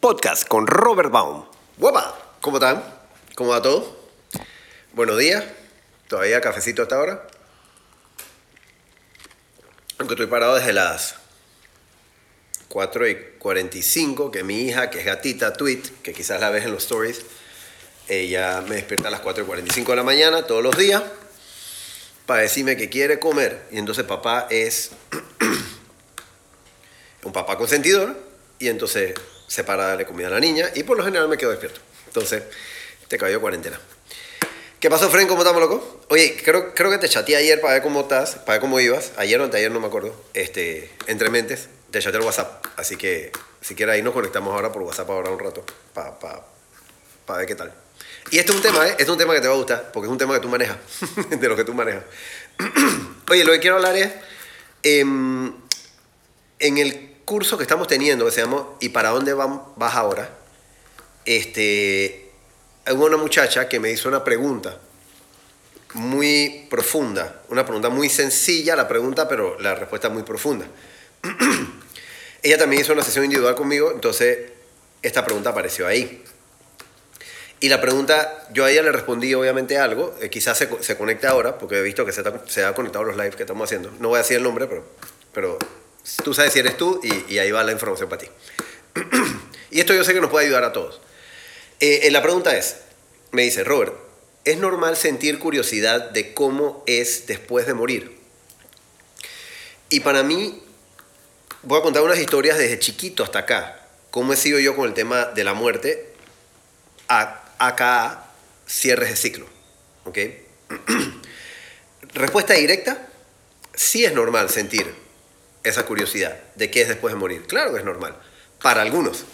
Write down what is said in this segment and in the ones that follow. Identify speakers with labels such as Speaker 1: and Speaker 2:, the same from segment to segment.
Speaker 1: Podcast con Robert Baum.
Speaker 2: ¡Guapa! ¿Cómo están? ¿Cómo va todo? Buenos días. ¿Todavía cafecito hasta ahora? Aunque estoy parado desde las 4 y 45, que mi hija, que es gatita, tweet, que quizás la ves en los stories, ella me despierta a las 4 y 45 de la mañana todos los días para decirme que quiere comer. Y entonces papá es un papá consentidor y entonces se para darle comida a la niña y por lo general me quedo despierto. Entonces, te cayó cuarentena. ¿Qué pasó, Fren? ¿Cómo estamos, loco? Oye, creo, creo que te chateé ayer para ver cómo estás, para ver cómo ibas. Ayer o anteayer, no me acuerdo. Este, entre mentes, te chateé el WhatsApp. Así que, si quieres, ahí nos conectamos ahora por WhatsApp ahora un rato para pa, ver qué tal. Y este es un tema, ¿eh? Este es un tema que te va a gustar, porque es un tema que tú manejas, de lo que tú manejas. Oye, lo que quiero hablar es, em, en el curso que estamos teniendo, que se llama ¿Y para dónde vas ahora? Este, hubo una muchacha que me hizo una pregunta muy profunda, una pregunta muy sencilla la pregunta, pero la respuesta muy profunda. Ella también hizo una sesión individual conmigo, entonces esta pregunta apareció ahí. Y la pregunta, yo a ella le respondí obviamente algo, eh, quizás se, se, conecte ahora, porque he visto que se, se ha conectado los lives que estamos haciendo. No voy a decir el nombre, pero, pero tú sabes si eres tú y, ahí va la información para ti. y esto yo sé que nos puede ayudar a todos. Eh, eh, la pregunta es, me dice, Robert, ¿es normal sentir curiosidad de cómo es después de morir? Y para mí, voy a contar unas historias desde chiquito hasta acá, cómo he sido yo con el tema de la muerte, a, acá cierres de ciclo. ¿ok? Respuesta directa, sí es normal sentir esa curiosidad de qué es después de morir. Claro que es normal, para algunos,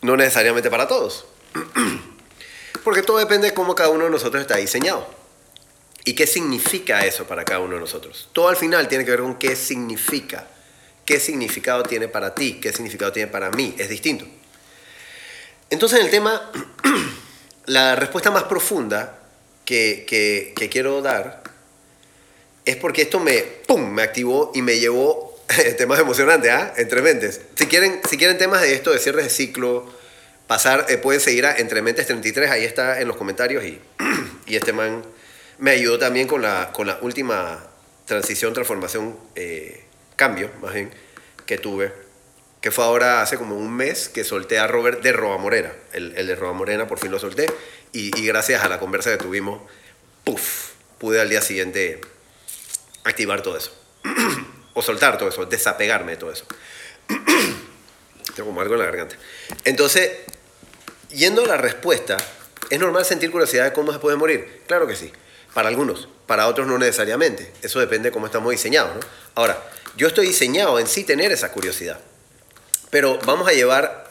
Speaker 2: no necesariamente para todos. Porque todo depende de cómo cada uno de nosotros está diseñado. ¿Y qué significa eso para cada uno de nosotros? Todo al final tiene que ver con qué significa. ¿Qué significado tiene para ti? ¿Qué significado tiene para mí? Es distinto. Entonces, en el tema, la respuesta más profunda que, que, quiero dar es porque esto me, me activó y me llevó temas emocionantes, ¿ah? Entre mentes. Si quieren, si quieren temas de esto, de cierres de ciclo, pasar, eh, pueden seguir a Entre Mentes 33, ahí está en los comentarios y, y este man me ayudó también con la, con la última transición, transformación, eh, cambio, más bien, que tuve, que fue ahora hace como un mes que solté a Robert de Roba Morena, el, el de Roba Morena por fin lo solté y, y, gracias a la conversa que tuvimos, puff, pude al día siguiente activar todo eso, o soltar todo eso, desapegarme de todo eso. Tengo como algo en la garganta. Entonces, yendo a la respuesta, ¿es normal sentir curiosidad de cómo se puede morir? Claro que sí. Para algunos, para otros no necesariamente. Eso depende de cómo estamos diseñados. Ahora, yo estoy diseñado en sí tener esa curiosidad. Pero vamos a llevar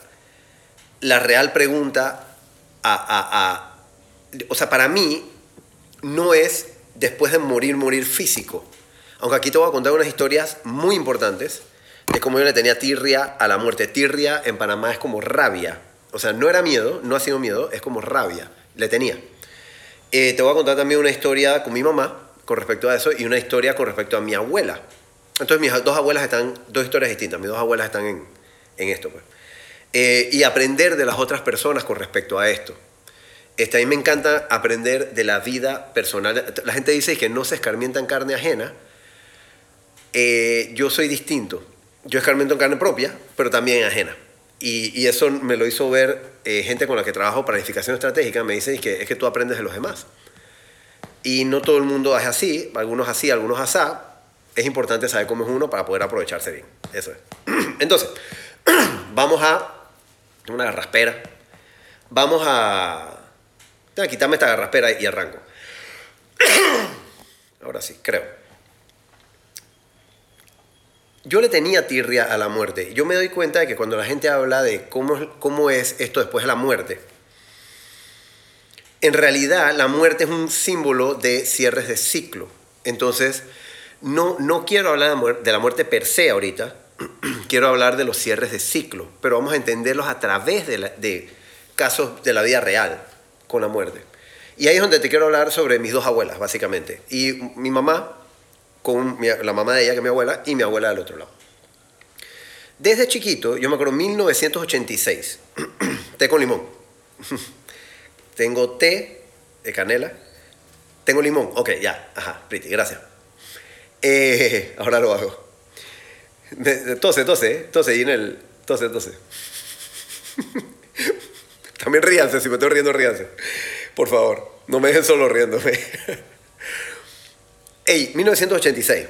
Speaker 2: la real pregunta a, a o sea, para mí no es después de morir, morir físico. Aunque aquí te voy a contar unas historias muy importantes de cómo yo le tenía tirria a la muerte. Tirria en Panamá es como rabia. O sea, no era miedo, no ha sido miedo, es como rabia. Le tenía. Eh, te voy a contar también una historia con mi mamá con respecto a eso y una historia con respecto a mi abuela. Entonces mis dos abuelas están, dos historias distintas, mis dos abuelas están en, en esto. Pues. Eh, y aprender de las otras personas con respecto a esto. Este, a mí me encanta aprender de la vida personal. La gente dice que no se escarmienta en carne ajena. Eh, yo soy distinto yo escarmiento en carne propia, pero también ajena. Y, y eso me lo hizo ver eh, gente con la que trabajo planificación estratégica, me dicen que es que tú aprendes de los demás. Y no todo el mundo es así, algunos así, algunos asá. Es importante saber cómo es uno para poder aprovecharse bien. Eso es. Entonces, vamos a... Una garraspera. Vamos a... a quitarme esta garraspera y arranco. Ahora sí, creo yo le tenía tirria a la muerte. Yo me doy cuenta de que cuando la gente habla de cómo, cómo es esto después de la muerte, en realidad la muerte es un símbolo de cierres de ciclo. Entonces, no, no quiero hablar de la muerte per se ahorita, quiero hablar de los cierres de ciclo, pero vamos a entenderlos a través de, de casos de la vida real con la muerte. Y ahí es donde te quiero hablar sobre mis dos abuelas, básicamente. Y mi mamá con la mamá de ella, que es mi abuela, y mi abuela del otro lado. Desde chiquito, yo me acuerdo 1986, té con limón. Tengo té de canela. Tengo limón. Ok, ya. Ajá, pretty, gracias. Eh, ahora lo hago. Tose, tose, ¿eh? tose, y en el... Tose, tose. También ríanse, si me estoy riendo, ríanse. Por favor, no me dejen solo riéndome. Ey, 1986.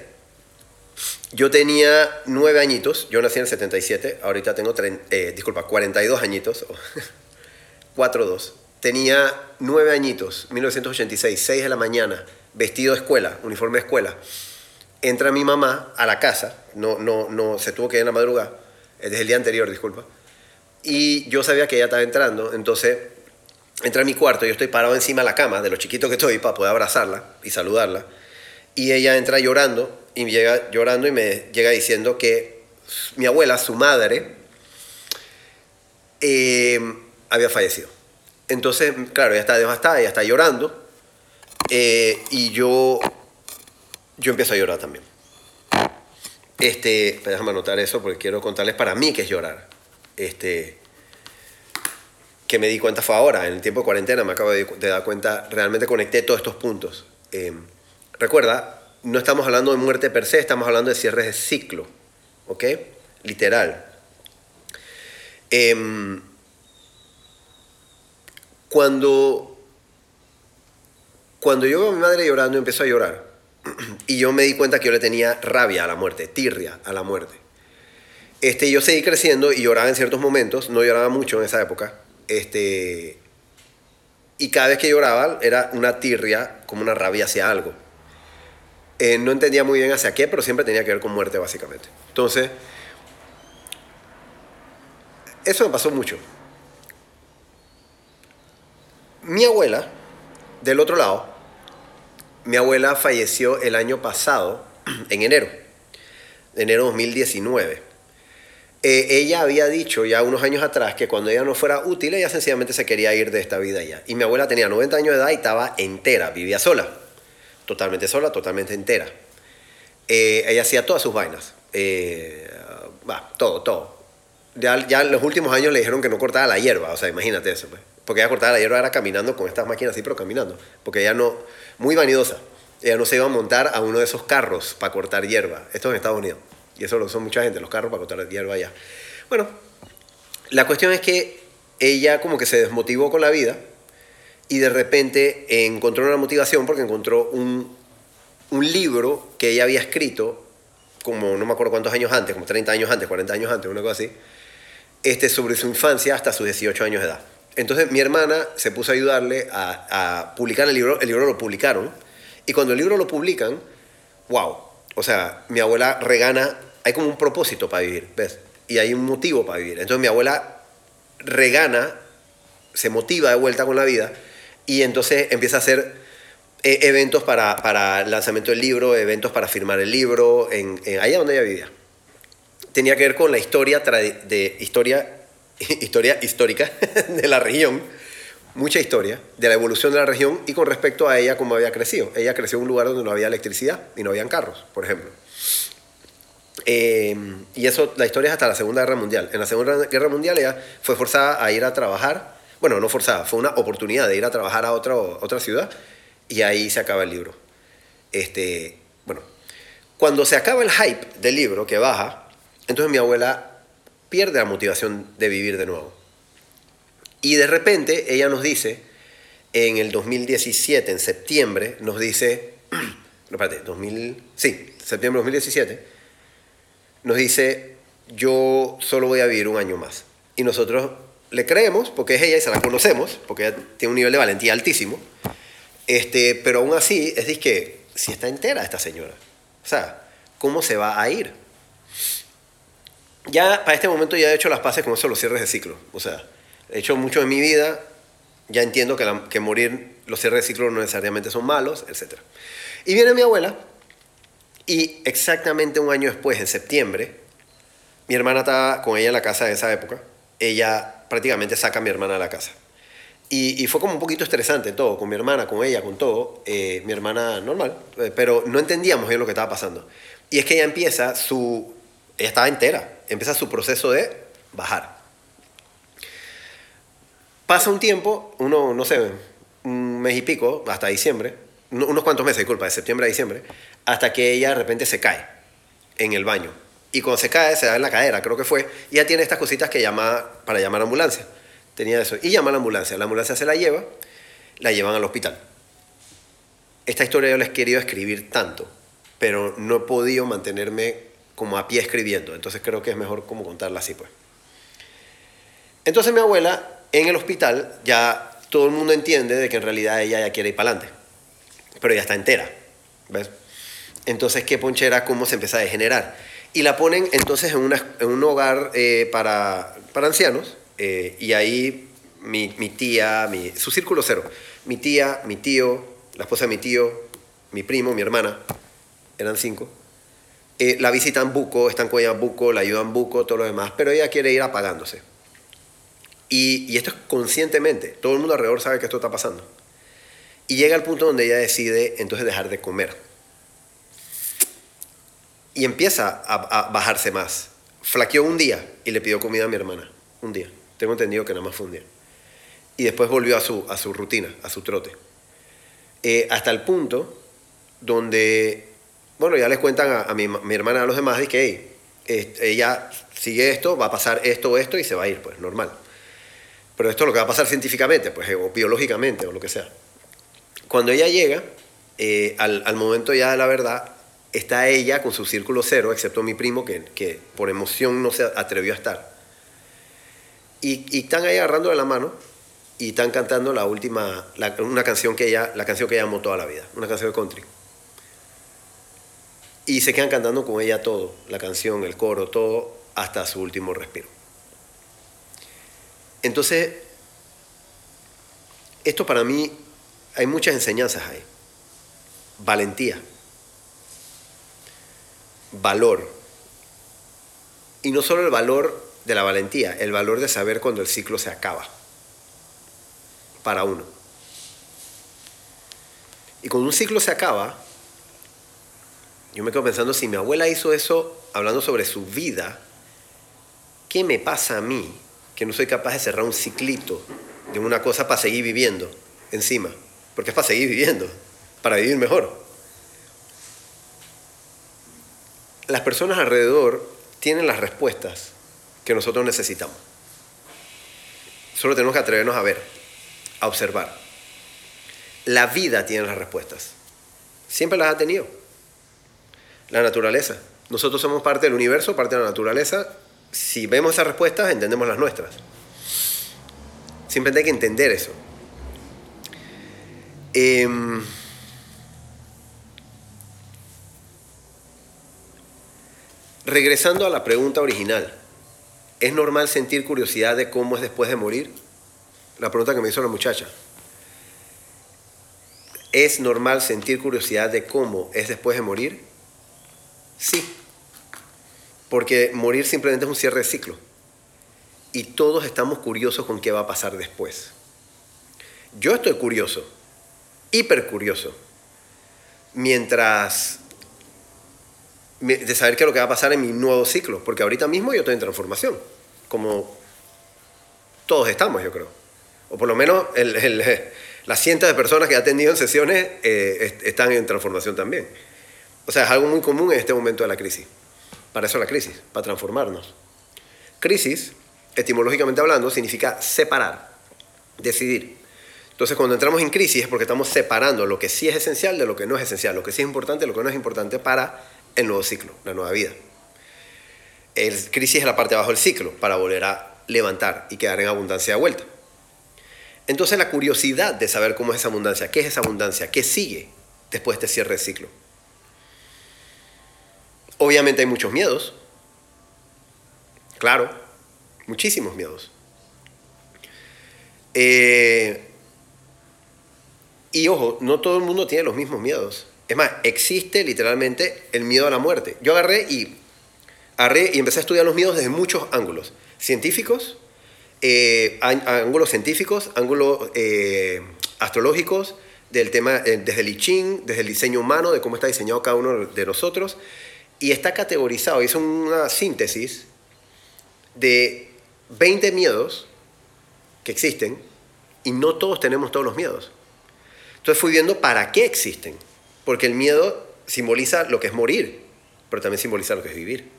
Speaker 2: Yo tenía nueve añitos, yo nací en el 77, ahorita tengo, eh, disculpa, 42 añitos, 4-2. Tenía nueve añitos, 1986, 6 de la mañana, vestido de escuela, uniforme de escuela. Entra mi mamá a la casa, no, no, no, se tuvo que ir en la madrugada, eh, desde el día anterior, disculpa. Y yo sabía que ella estaba entrando, entonces entra a mi cuarto, yo estoy parado encima de la cama, de lo chiquito que estoy, para poder abrazarla y saludarla. Y ella entra llorando y llega llorando y me llega diciendo que mi abuela, su madre, eh, había fallecido. Entonces, claro, ella está devastada, ella está llorando. eh, y yo, yo empiezo a llorar también. Este, déjame anotar eso porque quiero contarles para mí que es llorar. Este, que me di cuenta fue ahora, en el tiempo de cuarentena me acabo de, dar cuenta, realmente conecté todos estos puntos. Eh, recuerda, no estamos hablando de muerte per se, estamos hablando de cierres de ciclo, ¿ok? Literal. Em, cuando, cuando yo veo a mi madre llorando, empezó a llorar. Y yo me di cuenta que yo le tenía rabia a la muerte, tirria a la muerte. Este, yo seguí creciendo y lloraba en ciertos momentos, no lloraba mucho en esa época. Este, y cada vez que lloraba era una tirria, como una rabia hacia algo. Eh, no entendía muy bien hacia qué, pero siempre tenía que ver con muerte, básicamente. Entonces, eso me pasó mucho. Mi abuela, del otro lado, mi abuela falleció el año pasado, en enero, enero 2019. Eh, ella había dicho ya unos años atrás que cuando ella no fuera útil, ella sencillamente se quería ir de esta vida ya. Y mi abuela tenía 90 años de edad y estaba entera, vivía sola. Totalmente sola, totalmente entera. Eh, ella hacía todas sus vainas. Eh, todo, todo. Ya, ya en los últimos años le dijeron que no cortaba la hierba, o sea, imagínate eso. Pues. Porque ella cortaba la hierba era caminando con estas máquinas así, pero caminando. Porque ella no, muy vanidosa. Ella no se iba a montar a uno de esos carros para cortar hierba. Esto es en Estados Unidos. Y eso lo son mucha gente, los carros para cortar hierba allá. Bueno, la cuestión es que ella como que se desmotivó con la vida y de repente encontró una motivación porque encontró un, un libro que ella había escrito como no me acuerdo cuántos años antes, como 30 años antes, 40 años antes, una cosa así, este, sobre su infancia hasta sus 18 años de edad. Entonces mi hermana se puso a ayudarle a, a publicar el libro, el libro lo publicaron, y cuando el libro lo publican, wow, o sea, mi abuela regana, hay como un propósito para vivir, ¿ves? Y hay un motivo para vivir. Entonces mi abuela regana, se motiva de vuelta con la vida, y entonces empieza a hacer eh, eventos para, para lanzamiento del libro, eventos para firmar el libro, en, en allá donde ella vivía. Tenía que ver con la historia, de, historia, historia histórica de la región, mucha historia de la evolución de la región y con respecto a ella cómo había crecido. Ella creció en un lugar donde no había electricidad y no habían carros, por ejemplo. Eh, y eso, la historia es hasta la Segunda Guerra Mundial. En la Segunda Guerra Mundial ella fue forzada a ir a trabajar, bueno, no forzada, fue una oportunidad de ir a trabajar a otro- otra ciudad y ahí se acaba el libro. Este, bueno, cuando se acaba el hype del libro, que baja, entonces mi abuela pierde la motivación de vivir de nuevo. Y de repente ella nos dice, en el 2017, en septiembre, nos dice, no, espérate, 2000, sí, septiembre de 2017, nos dice, yo solo voy a vivir un año más. Y nosotros le creemos, porque es ella y se la conocemos, porque ella tiene un nivel de valentía altísimo, este, pero aún así, es que si está entera esta señora, o sea, ¿cómo se va a ir? Ya para este momento ya he hecho las paces con eso, los cierres de ciclo. O sea, he hecho mucho en mi vida, ya entiendo que, la- que morir, los cierres de ciclo no necesariamente son malos, etc. Y viene mi abuela, y exactamente un año después, en septiembre, mi hermana estaba con ella en la casa de esa época, ella prácticamente saca a mi hermana de la casa. Y, fue como un poquito estresante todo, con mi hermana, con ella, con todo. Eh, mi hermana normal, eh, pero no entendíamos bien lo que estaba pasando. Y es que ella empieza su... Ella estaba entera, empieza su proceso de bajar. Pasa un tiempo, uno, no sé, un mes y pico, hasta diciembre, no- unos cuantos meses, disculpa, de septiembre a diciembre, hasta que ella de repente se cae en el baño. Y cuando se cae, se da en la cadera, creo que fue, y ya tiene estas cositas que llama para llamar a ambulancia. Tenía eso. Y llama a la ambulancia. La ambulancia se la lleva, la llevan al hospital. Esta historia yo la he querido escribir tanto, pero no he podido mantenerme como a pie escribiendo. Entonces creo que es mejor como contarla así, pues. Entonces mi abuela, en el hospital, ya todo el mundo entiende de que en realidad ella ya quiere ir para adelante. Pero ya está entera, ¿ves? Entonces, qué ponchera, cómo se empieza a degenerar. Y la ponen entonces en, una- en un hogar eh, para, para ancianos. eh, y ahí mi, mi tía, mi, su círculo cero. Mi tía, mi tío, la esposa de mi tío, mi primo, mi hermana, eran cinco. eh, la visitan buco, están con ella buco, la ayudan buco, todo lo demás. Pero ella quiere ir apagándose. Y, y esto es conscientemente. Todo el mundo alrededor sabe que esto está pasando. Y llega al punto donde ella decide entonces dejar de comer. Y empieza a, bajarse más. Flaqueó un día y le pidió comida a mi hermana. Un día. Tengo entendido que nada más fue un día. Y después volvió a su, a su rutina, a su trote. Eh, hasta el punto donde, bueno, ya les cuentan a, mi, mi hermana a los demás de que hey, eh, ella sigue esto, va a pasar esto o esto y se va a ir, pues normal. Pero esto es lo que va a pasar científicamente, pues, o biológicamente, o lo que sea. Cuando ella llega, eh, al, al momento ya de la verdad, está ella con su círculo cero, excepto mi primo, que, que por emoción no se atrevió a estar. Y, y están ahí agarrando de la mano y están cantando la última, una canción que ella, la canción que ella amó toda la vida, una canción de country. Y se quedan cantando con ella todo, la canción, el coro, todo, hasta su último respiro. Entonces, esto para mí, hay muchas enseñanzas ahí. Valentía, valor. Y no solo el valor de la valentía, el valor de saber cuando el ciclo se acaba. Para uno. Y cuando un ciclo se acaba, yo me quedo pensando, si mi abuela hizo eso hablando sobre su vida, ¿qué me pasa a mí que no soy capaz de cerrar un ciclito de una cosa para seguir viviendo encima? Porque es para seguir viviendo, para vivir mejor. Las personas alrededor tienen las respuestas que nosotros necesitamos. Solo tenemos que atrevernos a ver, a observar. La vida tiene las respuestas. Siempre las ha tenido. La naturaleza. Nosotros somos parte del universo, parte de la naturaleza. Si vemos esas respuestas, entendemos las nuestras. Simplemente hay que entender eso. Em, regresando a la pregunta original, ¿es normal sentir curiosidad de cómo es después de morir? La pregunta que me hizo la muchacha. ¿Es normal sentir curiosidad de cómo es después de morir? Sí. Porque morir simplemente es un cierre de ciclo. Y todos estamos curiosos con qué va a pasar después. Yo estoy curioso, hiper curioso, mientras mi- de saber qué es lo que va a pasar en mi nuevo ciclo, porque ahorita mismo yo estoy en transformación, como todos estamos, yo creo. O por lo menos las cientos de personas que he atendido en sesiones eh, est- están en transformación también. O sea, es algo muy común en este momento de la crisis. Para eso la crisis, para transformarnos. Crisis, etimológicamente hablando, significa separar, decidir. Entonces, cuando entramos en crisis es porque estamos separando lo que sí es esencial de lo que no es esencial, lo que sí es importante de lo que no es importante para el nuevo ciclo, la nueva vida. El crisis es la parte de abajo del ciclo, para volver a levantar y quedar en abundancia de vuelta. Entonces, la curiosidad de saber cómo es esa abundancia, qué es esa abundancia, qué sigue después de este cierre de ciclo. Obviamente hay muchos miedos, claro, muchísimos miedos. Eh, y ojo, no todo el mundo tiene los mismos miedos. Es más, existe literalmente el miedo a la muerte. Yo agarré y, agarré y empecé a estudiar los miedos desde muchos ángulos. Científicos, eh, ángulos científicos, ángulos eh, astrológicos, del tema, eh, desde el I Ching, desde el diseño humano, de cómo está diseñado cada uno de nosotros. Y está categorizado, hizo una síntesis de 20 miedos que existen Y no todos tenemos todos los miedos. Entonces fui viendo para qué existen. Porque el miedo simboliza lo que es morir, pero también simboliza lo que es vivir.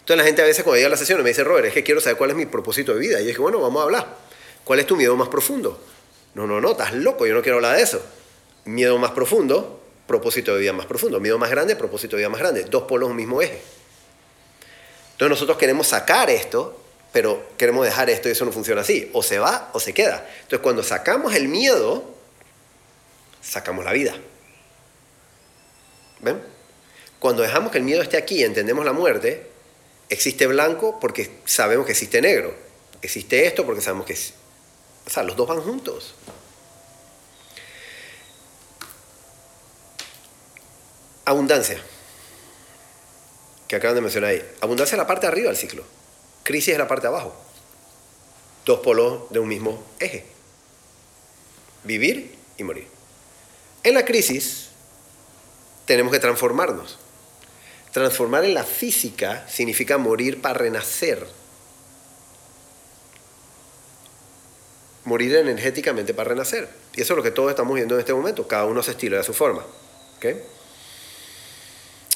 Speaker 2: Entonces la gente a veces cuando llega a la sesión me dice, Robert, es que quiero saber cuál es mi propósito de vida. Y yo dije, bueno, vamos a hablar. ¿Cuál es tu miedo más profundo? No, no, no, estás loco, yo no quiero hablar de eso. Miedo más profundo, propósito de vida más profundo. Miedo más grande, propósito de vida más grande. Dos polos un mismo eje. Entonces nosotros queremos sacar esto, pero queremos dejar esto y eso no funciona así. O se va o se queda. Entonces cuando sacamos el miedo, sacamos la vida. Cuando dejamos que el miedo esté aquí y entendemos la muerte, existe blanco porque sabemos que existe negro. Existe esto porque sabemos que... O sea, los dos van juntos. Abundancia, que acaban de mencionar ahí. Abundancia es la parte de arriba del ciclo. Crisis es la parte de abajo. Dos polos de un mismo eje. Vivir y morir. En la crisis tenemos que transformarnos. Transformar en la física significa morir para renacer. Morir energéticamente para renacer. Y eso es lo que todos estamos viendo en este momento. Cada uno se estilo de su forma.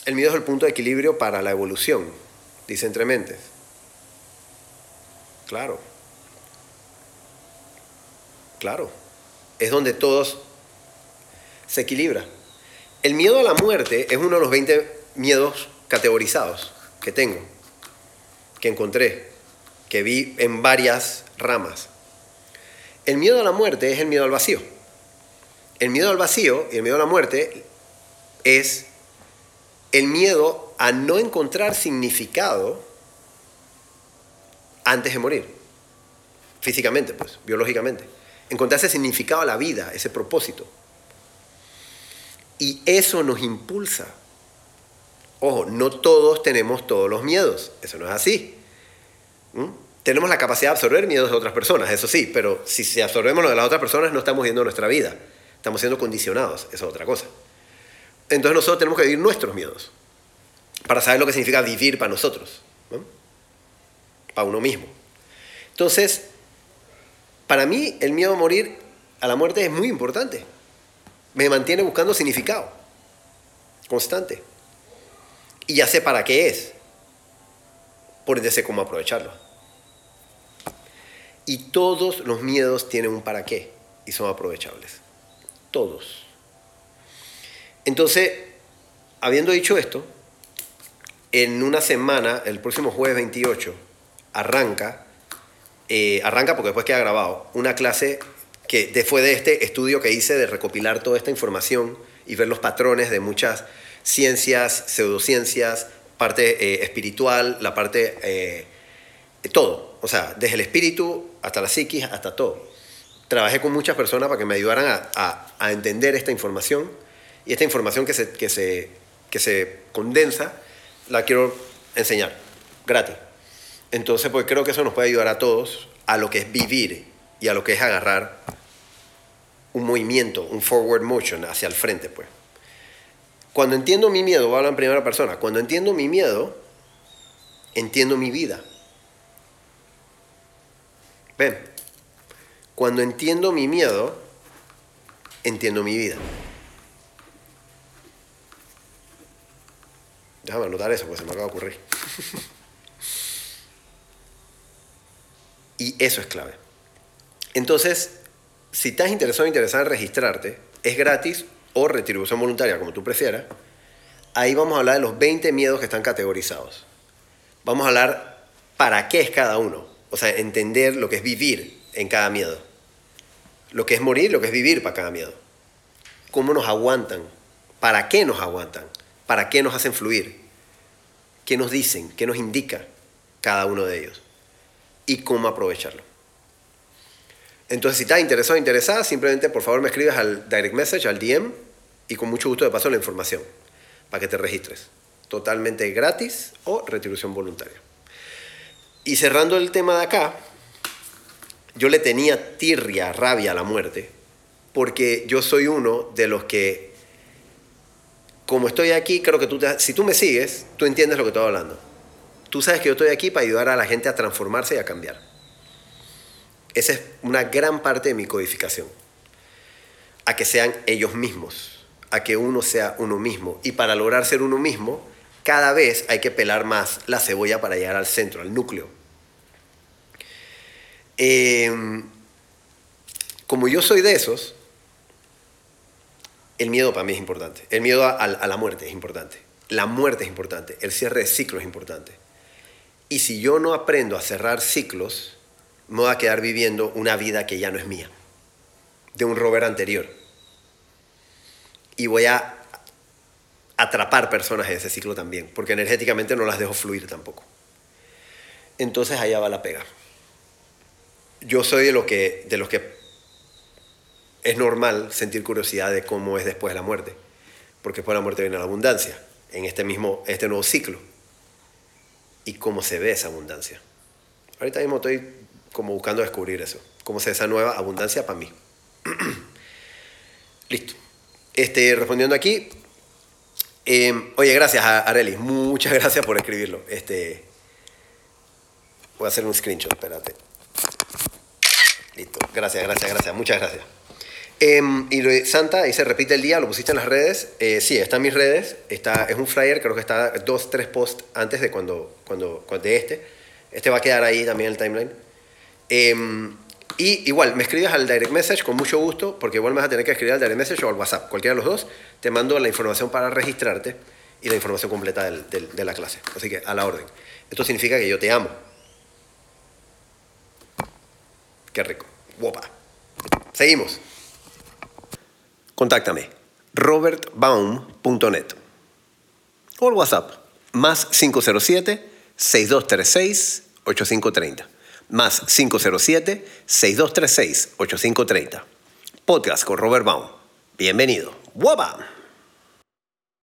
Speaker 2: El miedo es el punto de equilibrio para la evolución, dice Entre Mentes. Claro. Claro. Es donde todos se equilibra. El miedo a la muerte es uno de los 20 miedos categorizados que tengo, que encontré, que vi en varias ramas. El miedo a la muerte es el miedo al vacío. El miedo al vacío y el miedo a la muerte es el miedo a no encontrar significado antes de morir. Físicamente, pues, biológicamente. Encontrar ese significado a la vida, ese propósito. Y eso nos impulsa. Ojo, no todos tenemos todos los miedos. Eso no es así. ¿Mm? Tenemos la capacidad de absorber miedos de otras personas, eso sí, pero si, absorbemos lo de las otras personas no estamos viendo nuestra vida. Estamos siendo condicionados, eso es otra cosa. Entonces nosotros tenemos que vivir nuestros miedos para saber lo que significa vivir para nosotros, para uno mismo. Entonces, para mí el miedo a morir, a la muerte es muy importante me mantiene buscando significado constante. Y ya sé para qué es. Por ende sé cómo aprovecharlo. Y todos los miedos tienen un para qué y son aprovechables. Todos. Entonces, habiendo dicho esto, en una semana, el próximo jueves 28, arranca, eh, arranca porque después queda grabado, una clase que después de este estudio que hice de recopilar toda esta información y ver los patrones de muchas ciencias, pseudociencias, parte eh, espiritual, la parte... Eh, todo, o sea, desde el espíritu hasta la psiquis, hasta todo. Trabajé con muchas personas para que me ayudaran a, entender esta información y esta información que se, que, se, que se condensa la quiero enseñar gratis. Entonces, pues creo que eso nos puede ayudar a todos a lo que es vivir y a lo que es agarrar un movimiento, un forward motion hacia el frente, pues. Cuando entiendo mi miedo, voy a hablar en primera persona, cuando entiendo mi miedo, entiendo mi vida. Ven, cuando entiendo mi miedo, entiendo mi vida. Déjame anotar eso, porque se me acaba de ocurrir. y eso es clave. Entonces, si estás interesado o en registrarte, es gratis o retribución voluntaria, como tú prefieras. Ahí vamos a hablar de los 20 miedos que están categorizados. Vamos a hablar para qué es cada uno. O sea, entender lo que es vivir en cada miedo. Lo que es morir, lo que es vivir para cada miedo. Cómo nos aguantan. ¿Para qué nos aguantan? ¿Para qué nos hacen fluir? ¿Qué nos dicen? ¿Qué nos indica cada uno de ellos? Y cómo aprovecharlo. Entonces, si estás interesado o interesada, simplemente por favor me escribes al direct message, al DM, y con mucho gusto te paso la información para que te registres. Totalmente gratis o retribución voluntaria. Y cerrando el tema de acá, yo le tenía tirria, rabia a la muerte, porque yo soy uno de los que, como estoy aquí, creo que tú, si tú me sigues, tú entiendes lo que estoy hablando. Tú sabes que yo estoy aquí para ayudar a la gente a transformarse y a cambiar Esa es una gran parte de mi codificación. A que sean ellos mismos, a que uno sea uno mismo. Y para lograr ser uno mismo, cada vez hay que pelar más la cebolla para llegar al centro, al núcleo. Em, como yo soy de esos, el miedo para mí es importante. El miedo a, a, la muerte es importante. La muerte es importante. El cierre de ciclos es importante. Y si yo no aprendo a cerrar ciclos, me voy a quedar viviendo una vida que ya no es mía, de un rover anterior. Y voy a atrapar personas en ese ciclo también, porque energéticamente no las dejo fluir tampoco. Entonces allá va la pega. Yo soy de, lo que, de los que es normal sentir curiosidad de cómo es después de la muerte, porque después de la muerte viene la abundancia, en este mismo, este nuevo ciclo, y cómo se ve esa abundancia. Ahorita mismo estoy como buscando descubrir eso, cómo se esa nueva abundancia para mí. Listo. Este, respondiendo aquí, eh, oye, gracias a Areli, muchas gracias por escribirlo. Este, voy a hacer un screenshot, espérate. Listo, gracias, gracias, gracias, muchas gracias. Eh, y Santa, ahí se repite el día, lo pusiste en las redes. Eh, sí, está en mis redes. Está, es un flyer, creo que está dos, tres posts antes de cuando, cuando, de este. Este va a quedar ahí también en el timeline. Em, y igual, me escribes al direct message con mucho gusto, porque igual me vas a tener que escribir al direct message o al WhatsApp, cualquiera de los dos. Te mando la información para registrarte y la información completa del, de la clase. Así que a la orden. Esto significa que yo te amo. Qué rico. Guapa. Seguimos. Contáctame. robertbaum.net o el WhatsApp más 507-6236-8530 más 507-6236-8530. Podcast con Robert Baum. Bienvenido. ¡Guapa!